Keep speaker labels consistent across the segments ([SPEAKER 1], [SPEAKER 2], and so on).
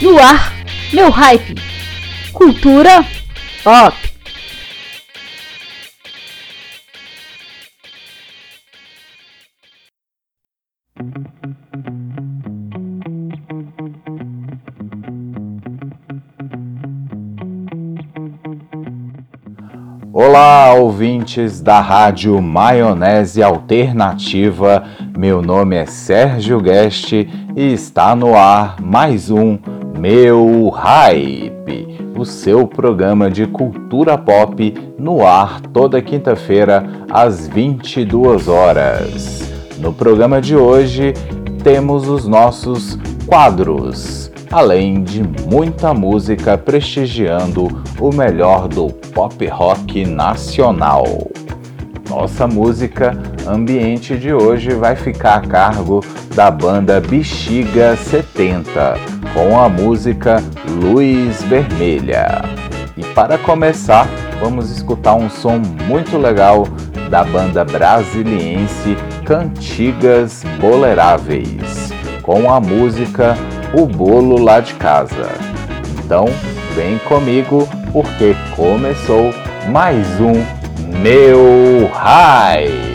[SPEAKER 1] No ar, meu hype. Cultura pop.
[SPEAKER 2] Olá, ouvintes da Rádio Maionese Alternativa. Meu nome é Sérgio Guest e está no ar mais um Meu Hype, o seu programa de cultura pop no ar toda quinta-feira às 22 horas. No programa de hoje temos os nossos quadros além de muita música prestigiando o melhor do pop rock nacional. Nossa música ambiente de hoje vai ficar a cargo da banda Bexiga 70, com a música Luz Vermelha. E para começar, vamos escutar um som muito legal da banda brasiliense Cantigas Boleráveis, com a música o bolo lá de casa. Então, vem comigo porque começou mais um Meu Hype.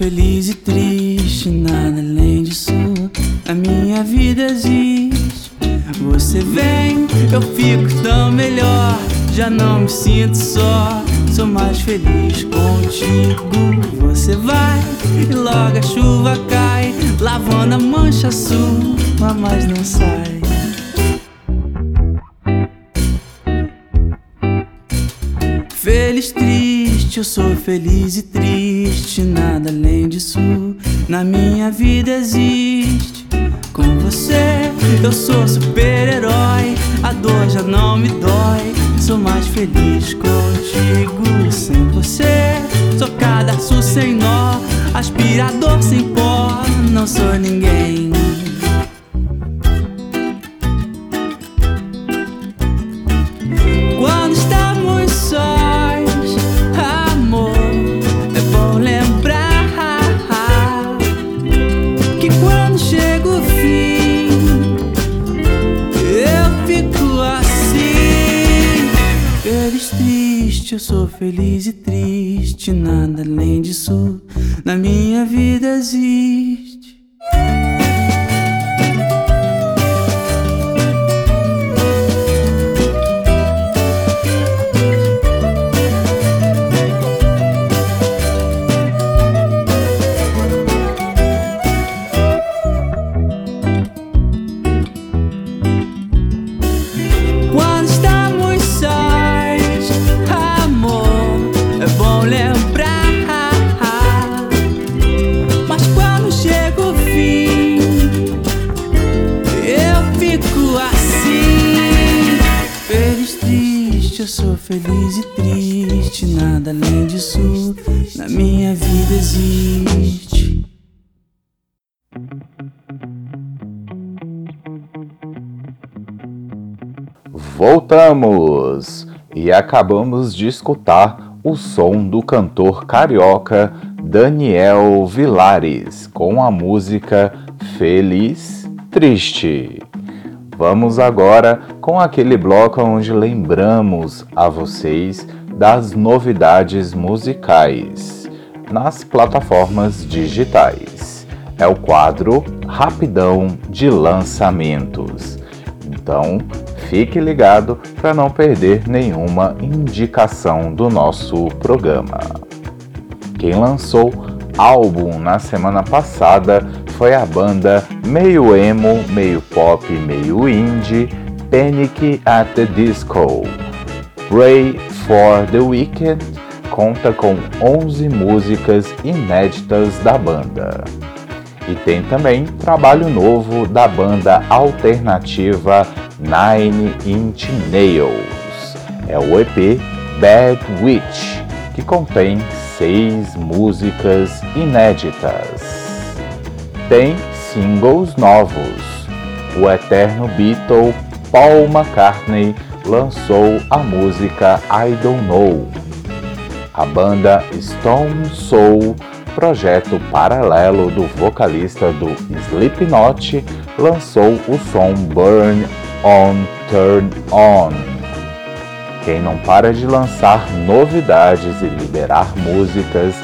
[SPEAKER 3] Feliz e triste, nada além disso. A minha vida existe. Você vem, eu fico tão melhor. Já não me sinto só, sou mais feliz contigo. Você vai e logo a chuva cai, lavando a mancha sua, mas não sai. Feliz, triste, eu sou feliz e sem nó, aspirador sem pó, não sou ninguém. Quando estamos sós, amor, é bom lembrar que quando chega o fim, eu fico assim. Feliz, triste, eu sou feliz e triste,
[SPEAKER 4] acabamos de escutar o som do cantor carioca Daniel Vilares com a música Feliz Triste. Vamos agora com aquele bloco onde lembramos a vocês das novidades musicais nas plataformas digitais. É o quadro Rapidão de Lançamentos. Então, fique ligado para não perder nenhuma indicação do nosso programa. Quem lançou álbum na semana passada foi a banda meio emo, meio pop, meio indie, Panic at the Disco. Pray for the Weekend conta com 11 músicas inéditas da banda. E tem também trabalho novo da banda alternativa Nine Inch Nails. É o EP Bad Witch, que contém seis músicas inéditas. Tem singles novos. O eterno Beatle Paul McCartney lançou a música I Don't Know. A banda Stone Soul projeto paralelo do vocalista do Slipknot, lançou o som Burn On Turn On. Quem não para de lançar novidades e liberar músicas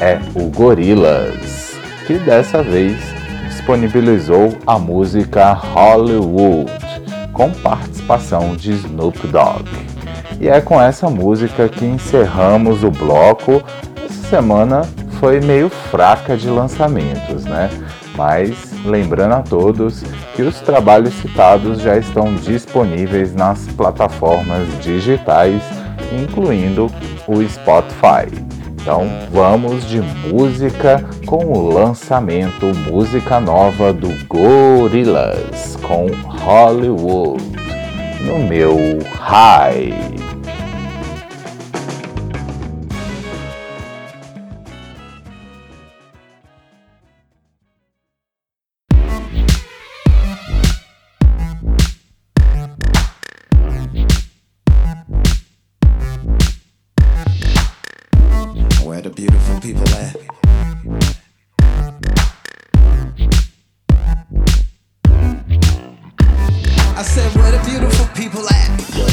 [SPEAKER 4] é o Gorillaz, que dessa vez disponibilizou a música Hollywood, com participação de Snoop Dogg. E é com essa música que encerramos o bloco. Essa semana foi meio fraca de lançamentos, né? Mas lembrando a todos que os trabalhos citados já estão disponíveis nas plataformas digitais, incluindo o Spotify. Então vamos de música com o lançamento música nova do Gorillaz com Hollywood no meu High.
[SPEAKER 5] Beautiful people at?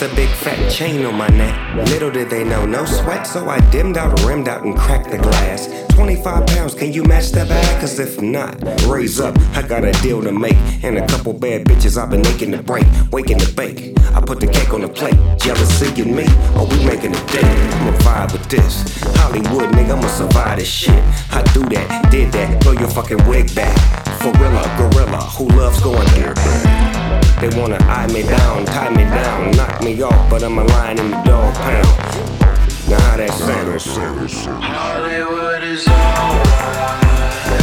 [SPEAKER 6] With a big fat chain on my neck. Little did they know, no sweat, so I dimmed out, rimmed out, and cracked the glass. 25 pounds, can you match that bag? Cause if not, raise up, I got a deal to make. And a couple bad bitches I've been aching to break, waking to bake. I put the cake on the plate, jealousy in me, or we making a day. I'ma vibe with this. Hollywood, nigga, I'ma survive this shit. I do that, did that, throw your fucking wig back. Gorilla, gorilla, who loves going there? They wanna eye me down, tie me down, knock me off, but I'm a lion in the dog pound. Now how that sound?
[SPEAKER 7] Hollywood is alright. Hollywood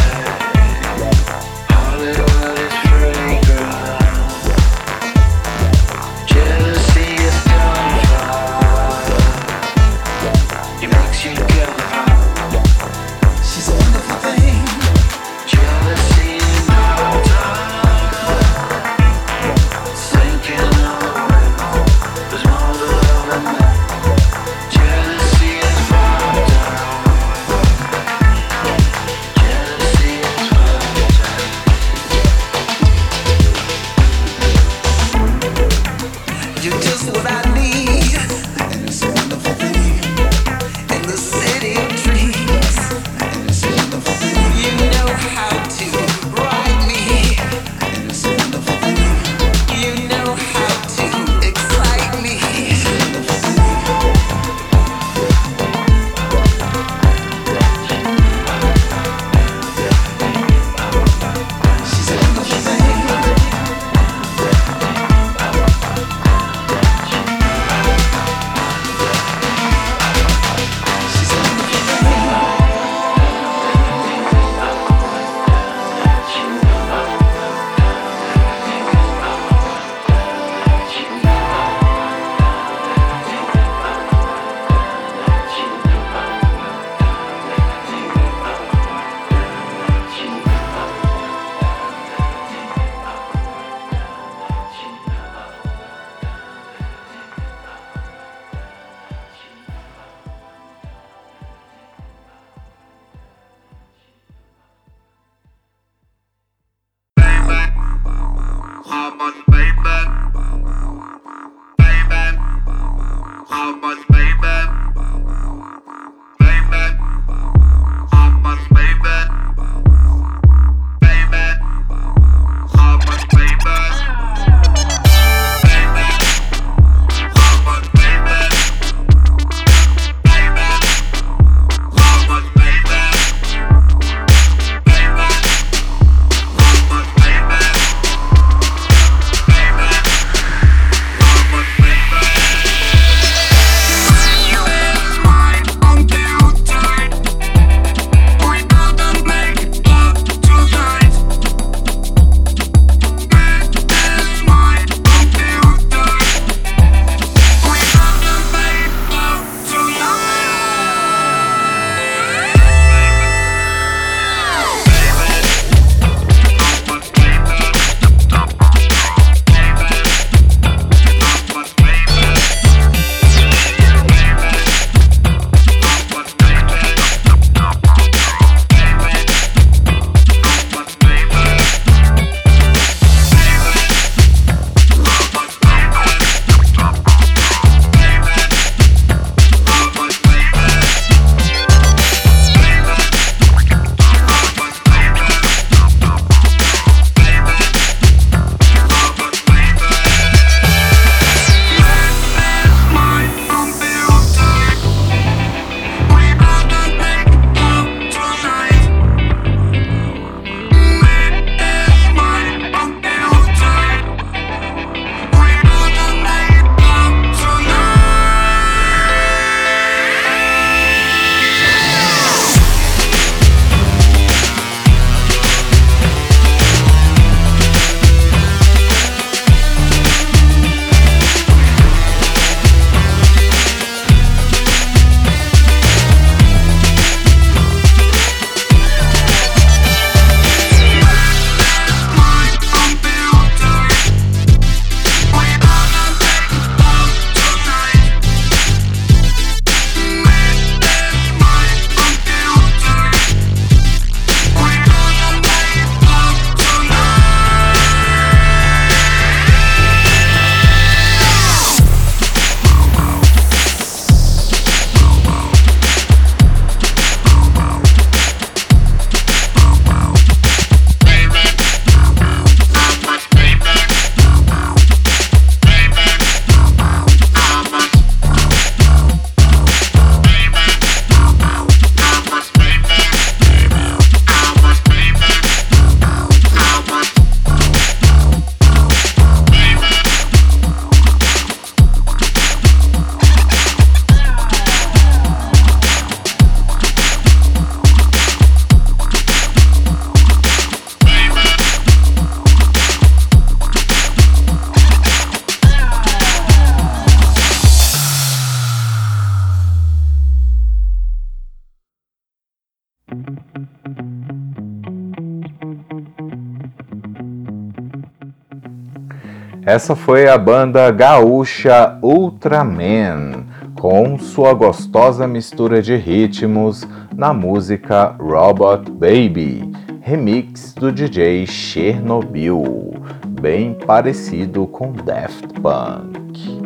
[SPEAKER 4] Essa foi a banda gaúcha Ultraman, com sua gostosa mistura de ritmos na música Robot Baby, remix do DJ Chernobyl, bem parecido com Daft Punk.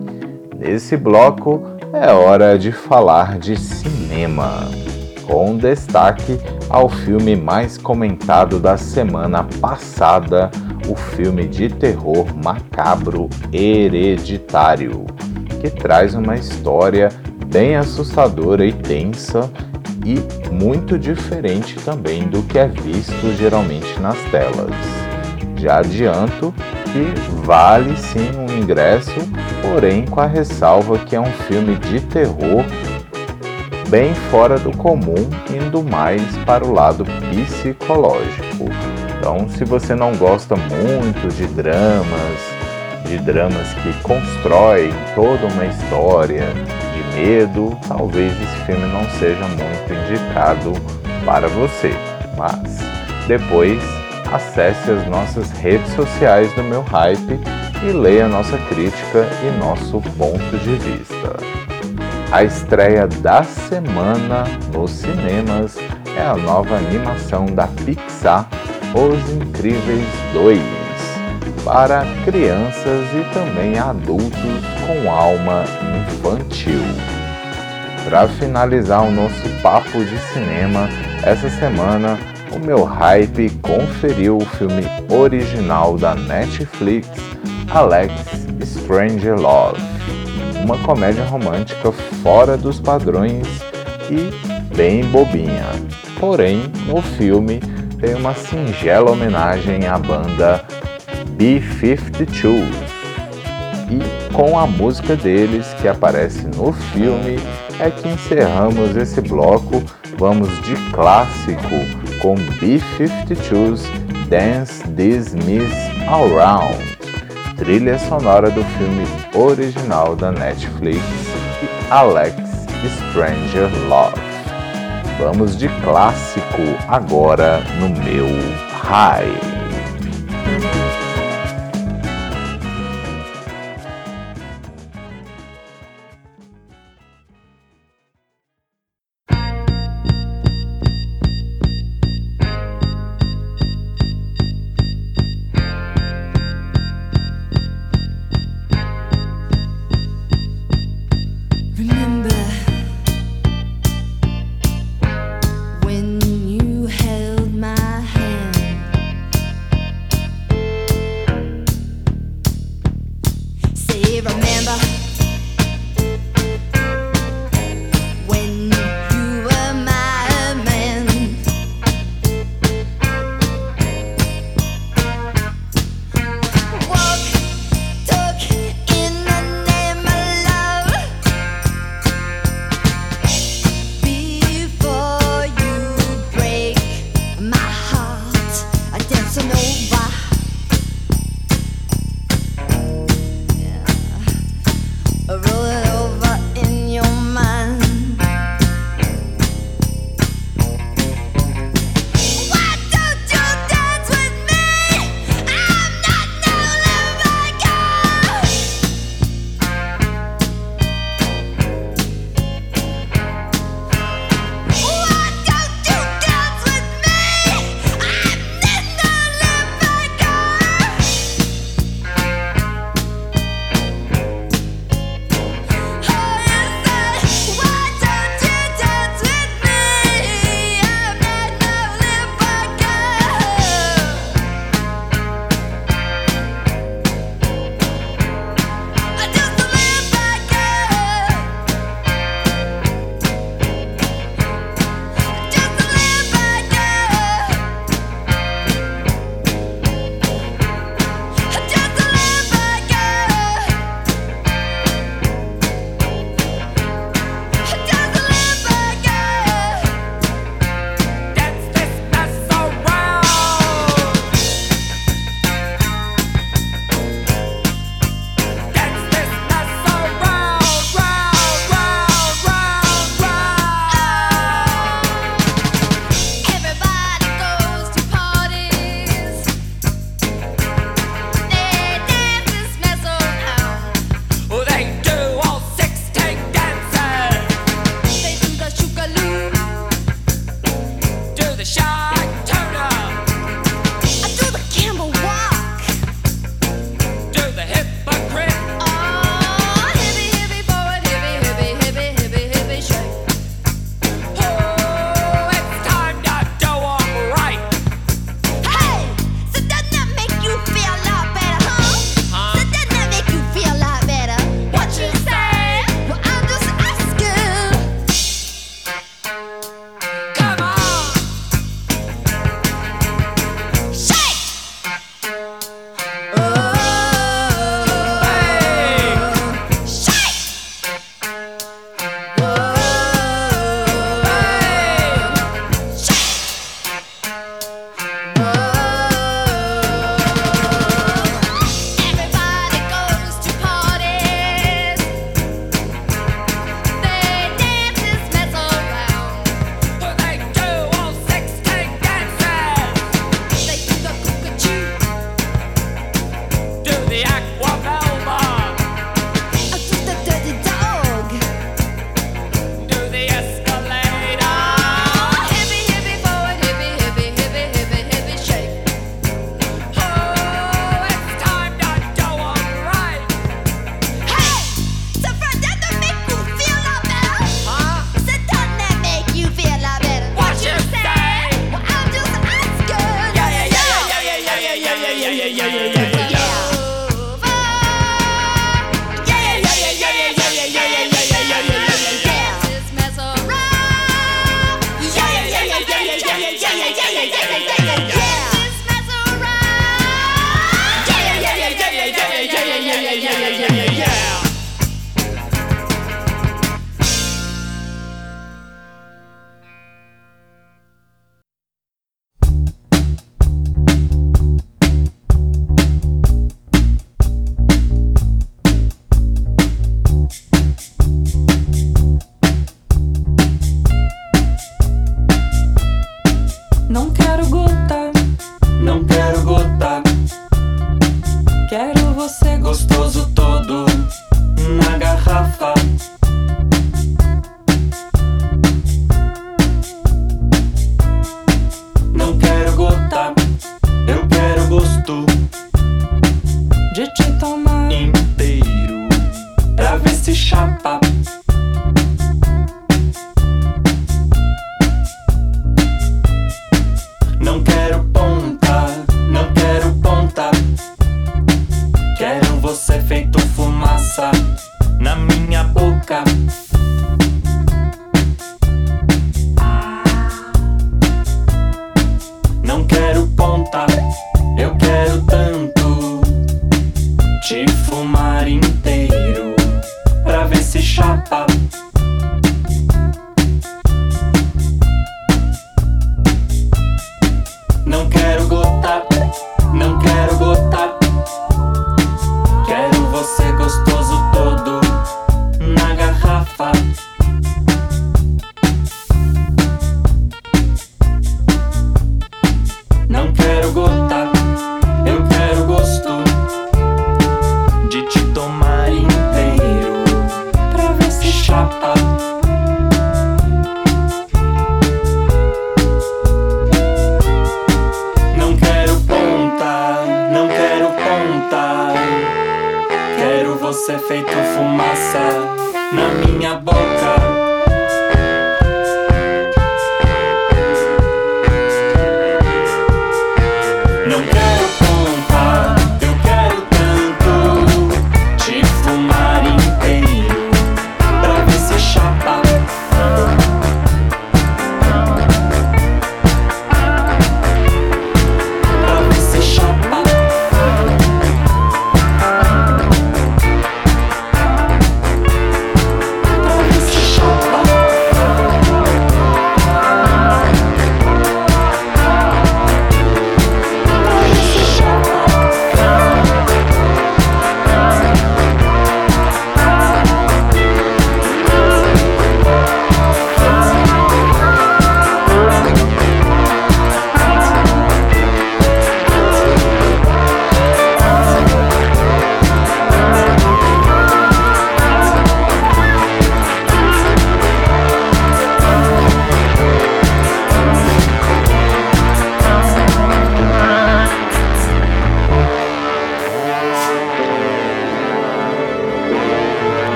[SPEAKER 4] Nesse bloco é hora de falar de cinema, com destaque ao filme mais comentado da semana passada o filme de terror macabro Hereditário, que traz uma história bem assustadora e tensa e muito diferente também do que é visto geralmente nas telas. Já adianto que vale sim um ingresso, porém com a ressalva que é um filme de terror bem fora do comum, indo mais para o lado psicológico. Então, se você não gosta muito de dramas, de dramas que constroem toda uma história de medo, talvez esse filme não seja muito indicado para você. Mas depois acesse as nossas redes sociais do meu hype e leia nossa crítica e nosso ponto de vista. A estreia da semana nos cinemas é a nova animação da Pixar os Incríveis 2 para crianças e também adultos com alma infantil. Para finalizar o nosso papo de cinema, essa semana o meu hype conferiu o filme original da Netflix, Alex Stranger Love, uma comédia romântica fora dos padrões e bem bobinha. Porém, no filme tem uma singela homenagem à banda B-52 e com a música deles que aparece no filme é que encerramos esse bloco. Vamos de clássico com B-52's Dance This Miss Around, trilha sonora do filme original da Netflix Alex Stranger Love. Vamos de clássico agora no meu high.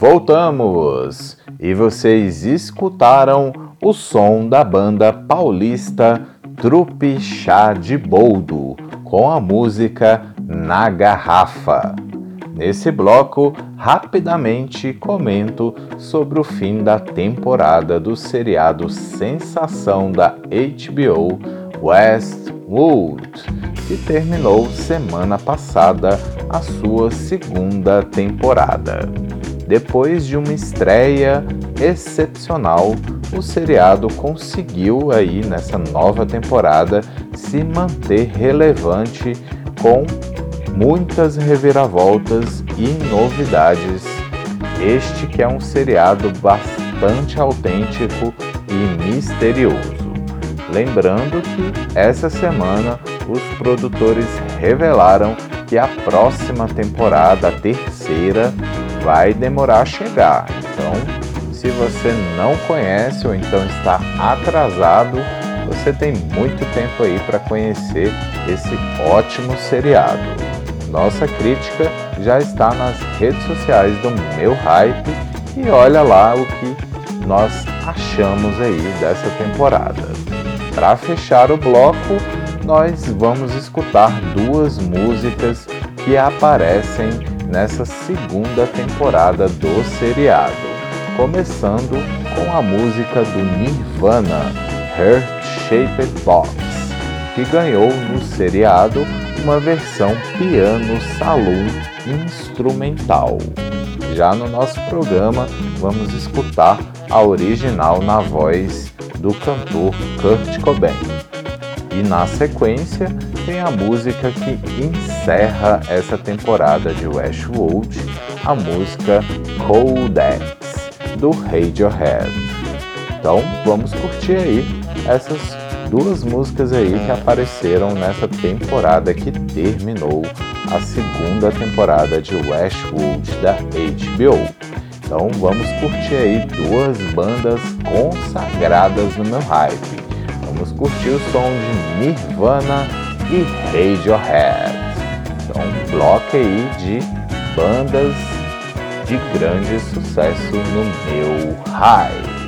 [SPEAKER 4] Voltamos! E vocês escutaram o som da banda paulista Trupe Chá de Boldo com a música Na Garrafa. Nesse bloco, rapidamente comento sobre o fim da temporada do seriado sensação da HBO Westworld, que terminou semana passada a sua segunda temporada. Depois de uma estreia excepcional, o seriado conseguiu aí nessa nova temporada se manter relevante com muitas reviravoltas e novidades. Este que é um seriado bastante autêntico e misterioso. Lembrando que essa semana os produtores revelaram que a próxima temporada, a terceira, vai demorar a chegar. Então, se você não conhece ou então está atrasado, você tem muito tempo aí para conhecer esse ótimo seriado. Nossa crítica já está nas redes sociais do Meu Hype e olha lá o que nós achamos aí dessa temporada. para fechar o bloco, nós vamos escutar duas músicas que aparecem nessa segunda temporada do seriado, começando com a música do Nirvana, Heart Shaped Box, que ganhou no seriado uma versão piano saloon instrumental. Já no nosso programa, vamos escutar a original na voz do cantor Kurt Cobain. E na sequência, tem a música que encerra essa temporada de Westworld, a música Codex, do Radiohead. Então, vamos curtir aí essas duas músicas aí que apareceram nessa temporada que terminou a segunda temporada de Westworld da HBO. Então vamos curtir aí duas bandas consagradas no meu hype. Vamos curtir o som de Nirvana e Radiohead. Então um bloco aí de bandas de grande sucesso no meu hype.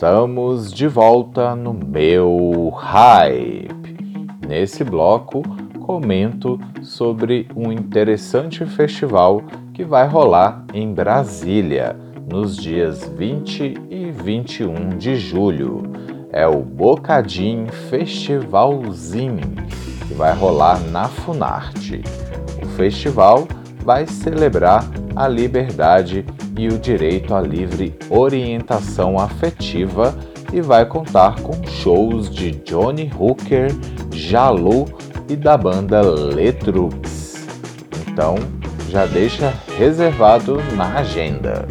[SPEAKER 4] Estamos de volta no meu hype. Nesse bloco, comento sobre um interessante festival que vai rolar em Brasília nos dias 20 e 21 de julho. É o Bocadinho Festivalzinho, que vai rolar na Funarte. O festival vai celebrar a liberdade e o direito à livre orientação afetiva e vai contar com shows de Johnny Hooker, Jalu e da banda Letrux. Então, já deixa reservado na agenda.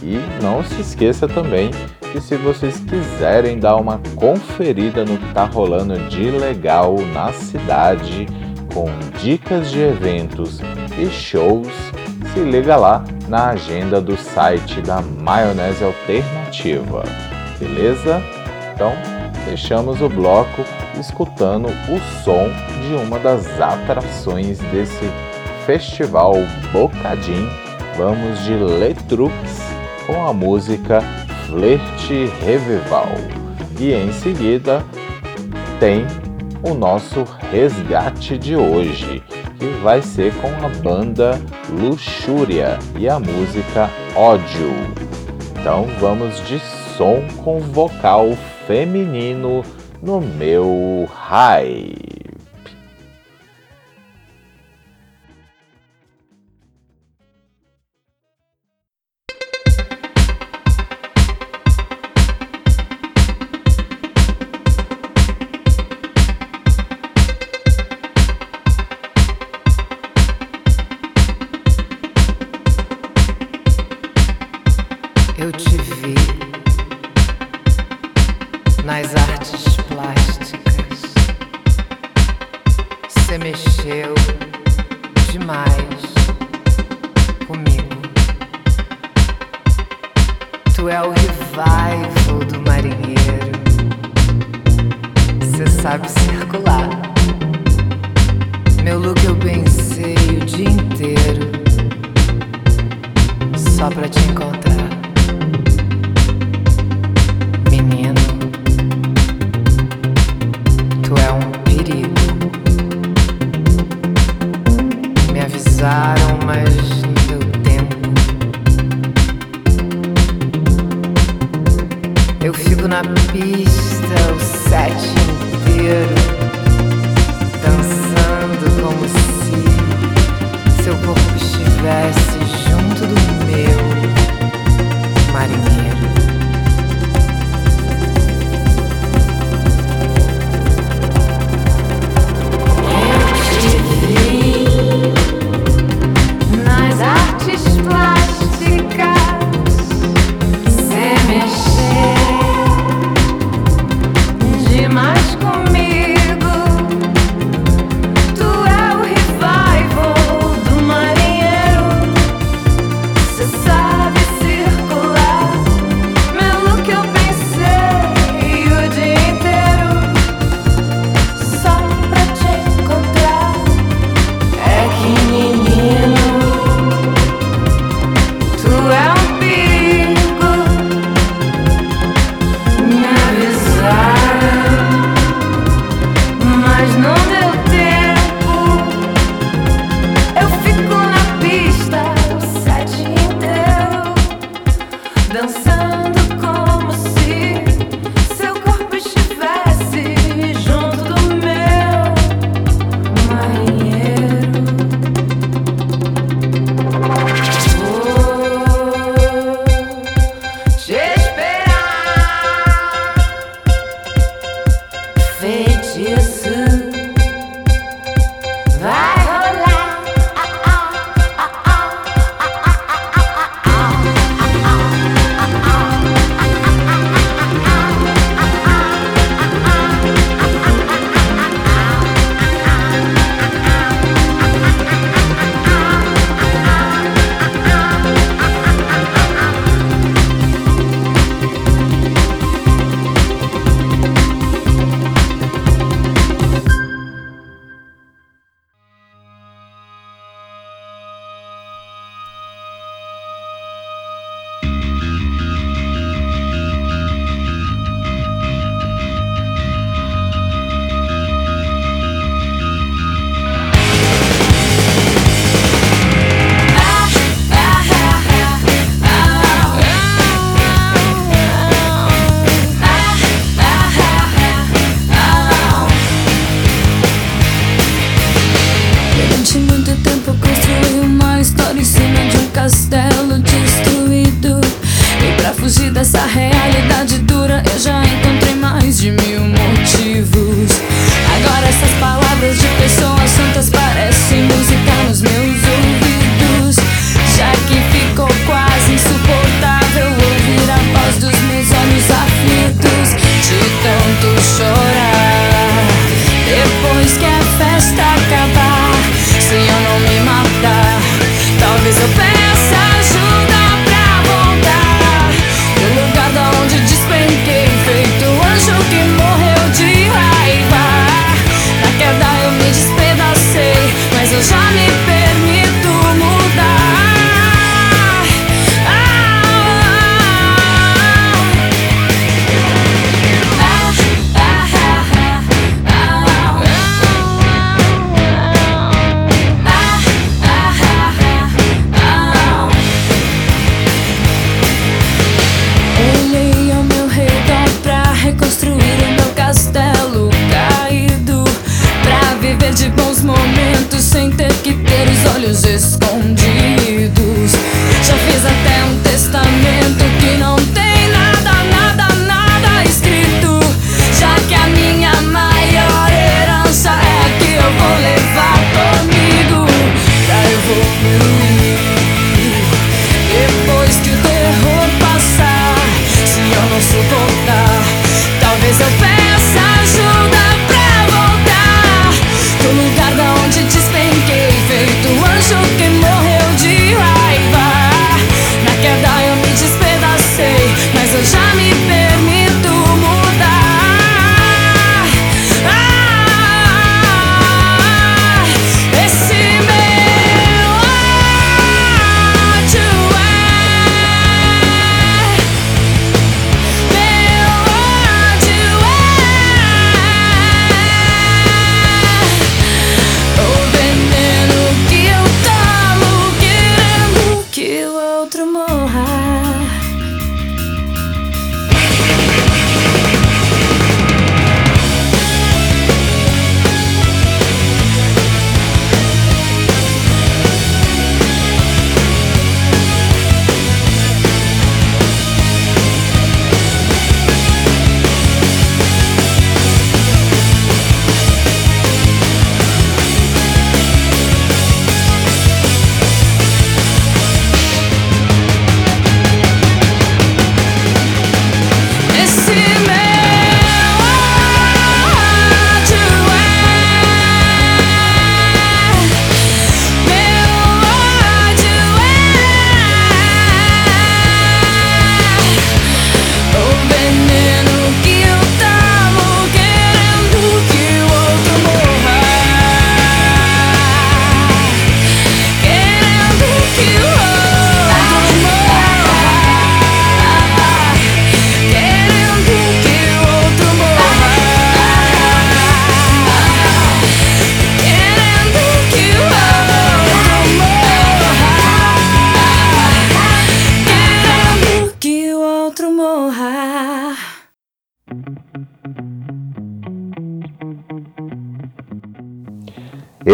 [SPEAKER 4] E não se esqueça também que se vocês quiserem dar uma conferida no que está rolando de legal na cidade, com dicas de eventos e shows, se liga lá na agenda do site da Maionese Alternativa. Beleza? Então, fechamos o bloco escutando o som de uma das atrações desse festival Bocadim. Vamos de Letrux com a música Flerte Revival. E em seguida tem o nosso resgate de hoje que vai ser com a banda Luxúria e a música Ódio. Então vamos de som com vocal feminino no meu
[SPEAKER 8] high. Você mexeu demais comigo. Tu é o revival do marinheiro. Você sabe circular. Meu look eu pensei o dia inteiro só pra te encontrar.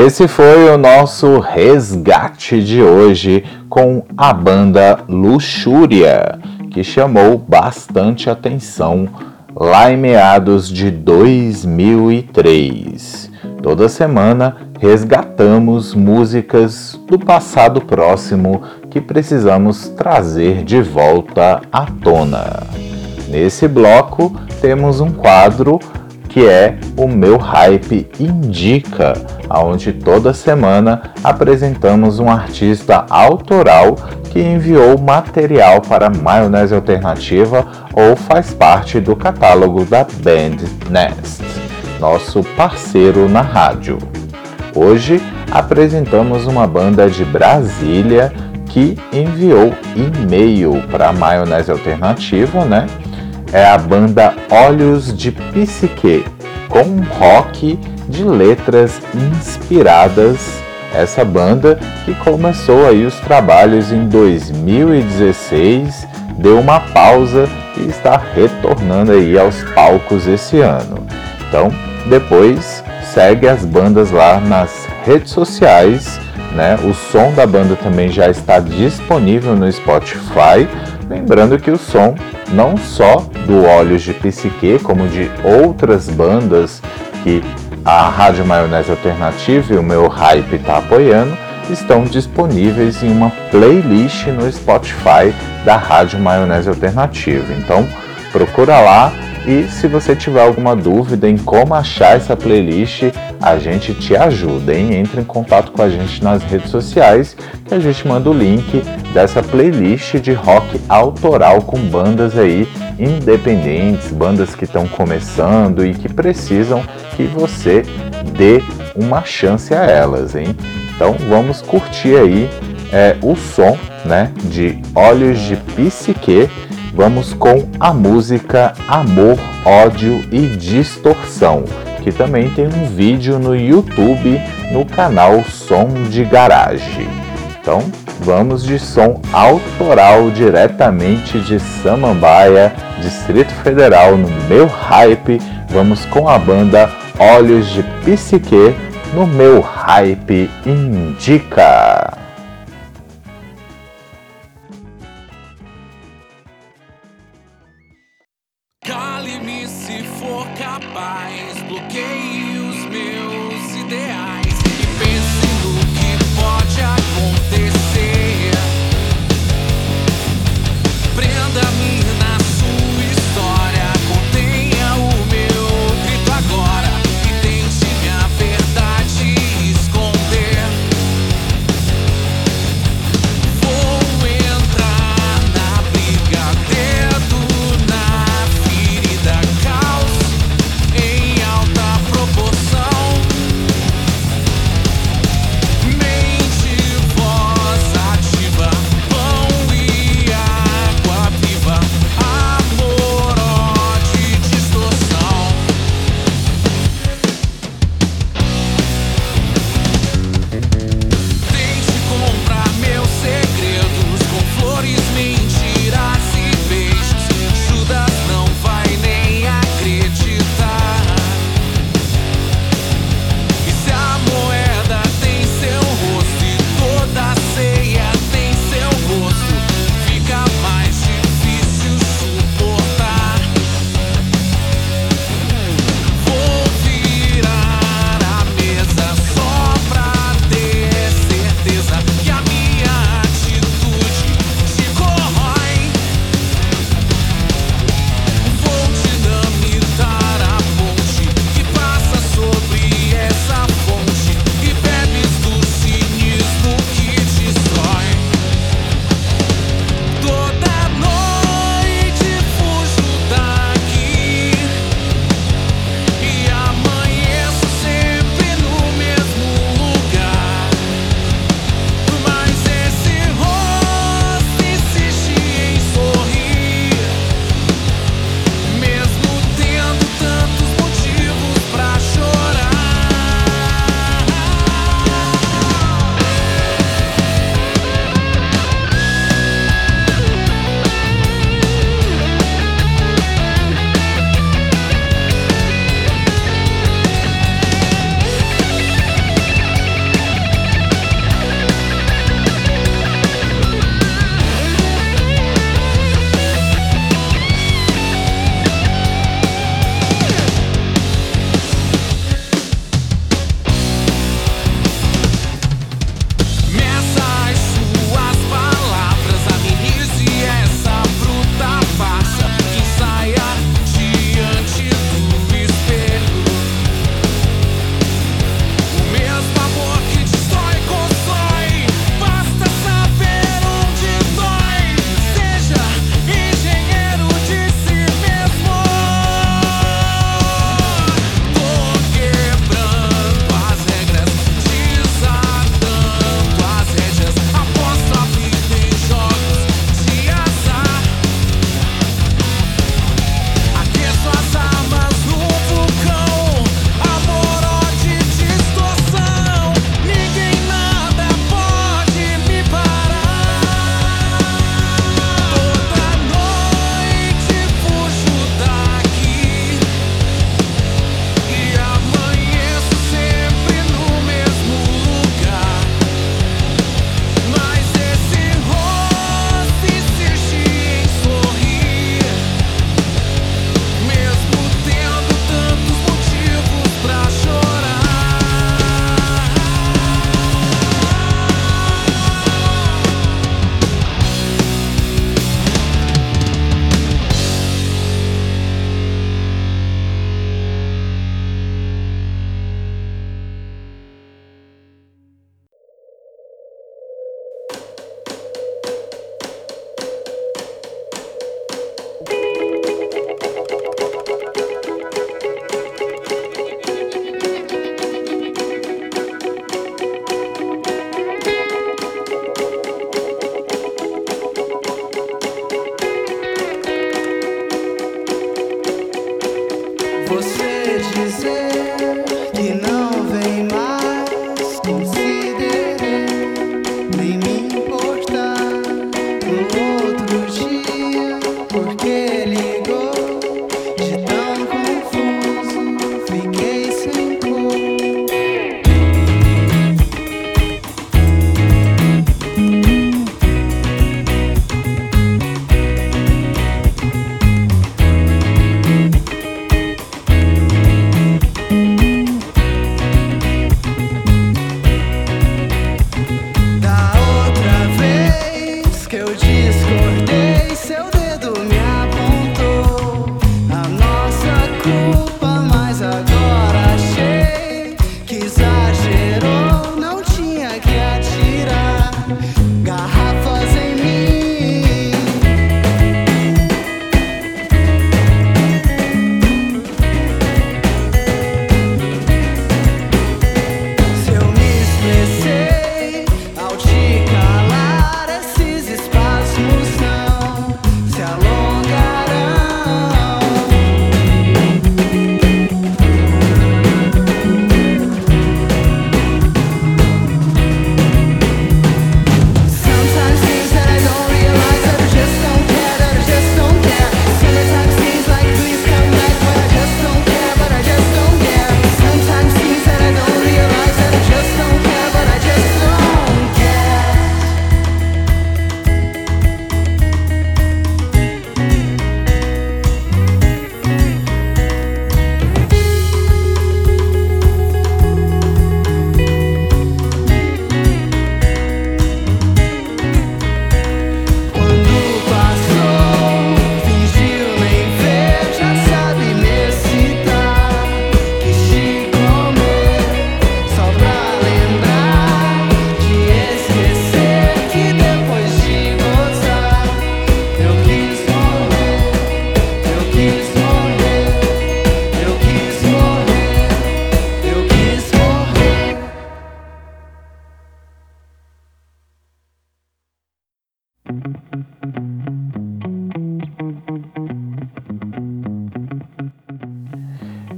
[SPEAKER 4] Esse foi o nosso resgate de hoje com a banda Luxúria, que chamou bastante atenção lá em meados de 2003. Toda semana resgatamos músicas do passado próximo que precisamos trazer de volta à tona. Nesse bloco temos um quadro que é o Meu Hype Indica, onde toda semana apresentamos um artista autoral que enviou material para Maionese Alternativa ou faz parte do catálogo da Band Nest, nosso parceiro na rádio. Hoje apresentamos uma banda de Brasília que enviou e-mail para Maionese Alternativa, né? É a banda Olhos de Psique, com rock de letras inspiradas. Essa banda que começou aí os trabalhos em 2016, deu uma pausa e está retornando aí aos palcos esse ano. Então, depois segue as bandas lá nas redes sociais, né? O som da banda também já está disponível no Spotify. Lembrando que o som não só do Olhos de Psique, como de outras bandas que a Rádio Maionese Alternativa e o meu Hype está apoiando, estão disponíveis em uma playlist no Spotify da Rádio Maionese Alternativa. Então procura lá e se você tiver alguma dúvida em como achar essa playlist, a gente te ajuda, hein? Entre em contato com a gente nas redes sociais que a gente manda o link dessa playlist de rock autoral com bandas aí independentes, bandas que estão começando e que precisam que você dê uma chance a elas, hein? Então vamos curtir aí é, o som né, de Olhos de Psique vamos com a música Amor, Ódio e Distorção, que também tem um vídeo no YouTube no canal Som de Garage. Então, vamos de som autoral diretamente de Samambaia, Distrito Federal, no meu hype. Vamos com a banda Olhos de Psique no meu hype indica.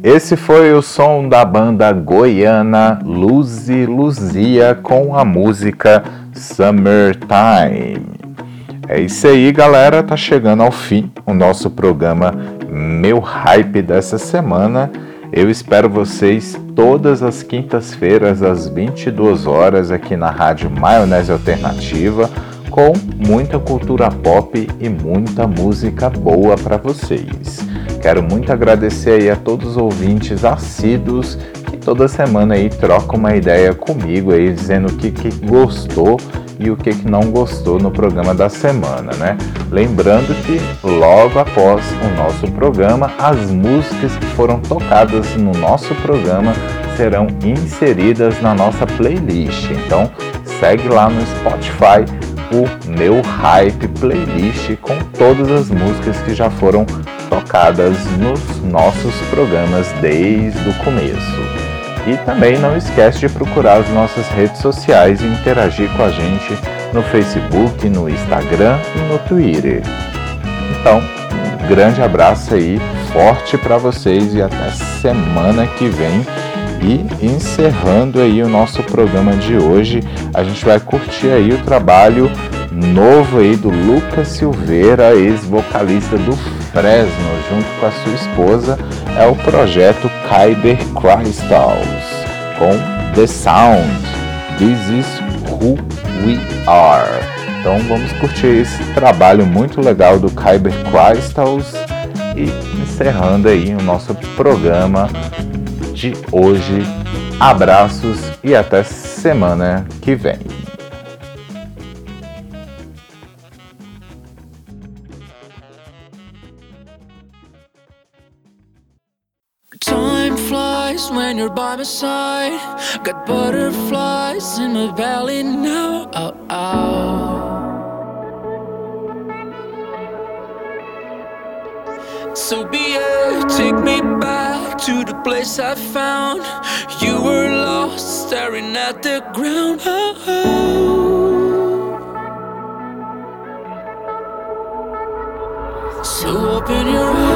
[SPEAKER 4] Esse foi o som da banda goiana Luzi Luzia com a música Summertime. É isso aí, galera. Tá chegando ao fim o nosso programa Meu Hype dessa semana. Eu espero vocês todas as quintas-feiras às 22 horas aqui na Rádio Maionese Alternativa com muita cultura pop e muita música boa para vocês. Quero muito agradecer aí a todos os ouvintes assíduos que toda semana aí trocam uma ideia comigo aí dizendo o que, que gostou e o que, que não gostou no programa da semana, né? Lembrando que logo após o nosso programa, as músicas que foram tocadas no nosso programa serão inseridas na nossa playlist. Então segue lá no Spotify o meu hype playlist com todas as músicas que já foram tocadas nos nossos programas desde o começo. E também não esquece de procurar as nossas redes sociais e interagir com a gente no Facebook, no Instagram e no Twitter. Então, um grande abraço aí, forte para vocês e até semana que vem. E encerrando aí o nosso programa de hoje, a gente vai curtir aí o trabalho novo aí do Lucas Silveira, ex-vocalista do Fresno, junto com a sua esposa, é o projeto Kyber Crystals, com The Sound, This is Who We Are. Então vamos curtir esse trabalho muito legal do Kyber Crystals e encerrando aí o nosso programa de hoje. Abraços e até semana que vem.
[SPEAKER 9] When you're by my side. Got butterflies in my belly now. Oh, oh. So be it, take me to the place I found. You were lost, staring at the ground. Oh, oh. So open your eyes